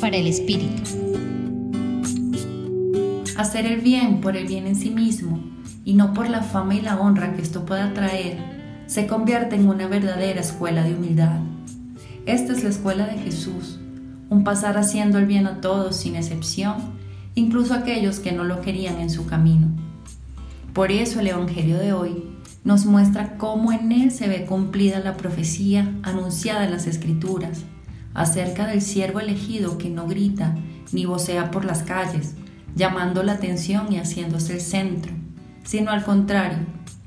Para el Espíritu. Hacer el bien por el bien en sí mismo y no por la fama y la honra que esto pueda traer, se convierte en una verdadera escuela de humildad. Esta es la escuela de Jesús, un pasar haciendo el bien a todos sin excepción, incluso a aquellos que no lo querían en su camino. Por eso el Evangelio de hoy nos muestra cómo en él se ve cumplida la profecía anunciada en las Escrituras acerca del siervo elegido que no grita ni vocea por las calles, llamando la atención y haciéndose el centro, sino al contrario,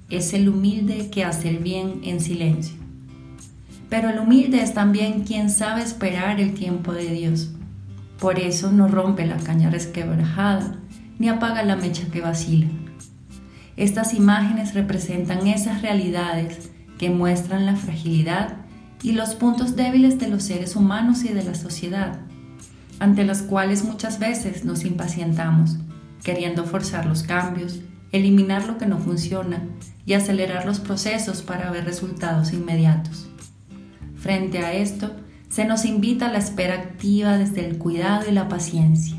es el humilde que hace el bien en silencio. Pero el humilde es también quien sabe esperar el tiempo de Dios. Por eso no rompe la caña resquebrajada, ni apaga la mecha que vacila. Estas imágenes representan esas realidades que muestran la fragilidad y los puntos débiles de los seres humanos y de la sociedad, ante las cuales muchas veces nos impacientamos, queriendo forzar los cambios, eliminar lo que no funciona y acelerar los procesos para ver resultados inmediatos. Frente a esto, se nos invita a la espera activa desde el cuidado y la paciencia.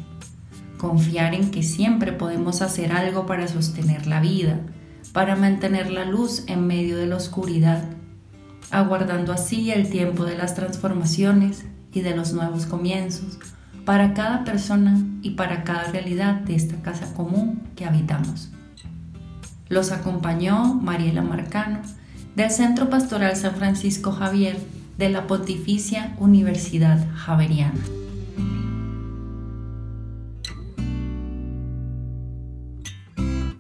Confiar en que siempre podemos hacer algo para sostener la vida, para mantener la luz en medio de la oscuridad, aguardando así el tiempo de las transformaciones y de los nuevos comienzos para cada persona y para cada realidad de esta casa común que habitamos. Los acompañó Mariela Marcano del Centro Pastoral San Francisco Javier de la Pontificia Universidad Javeriana.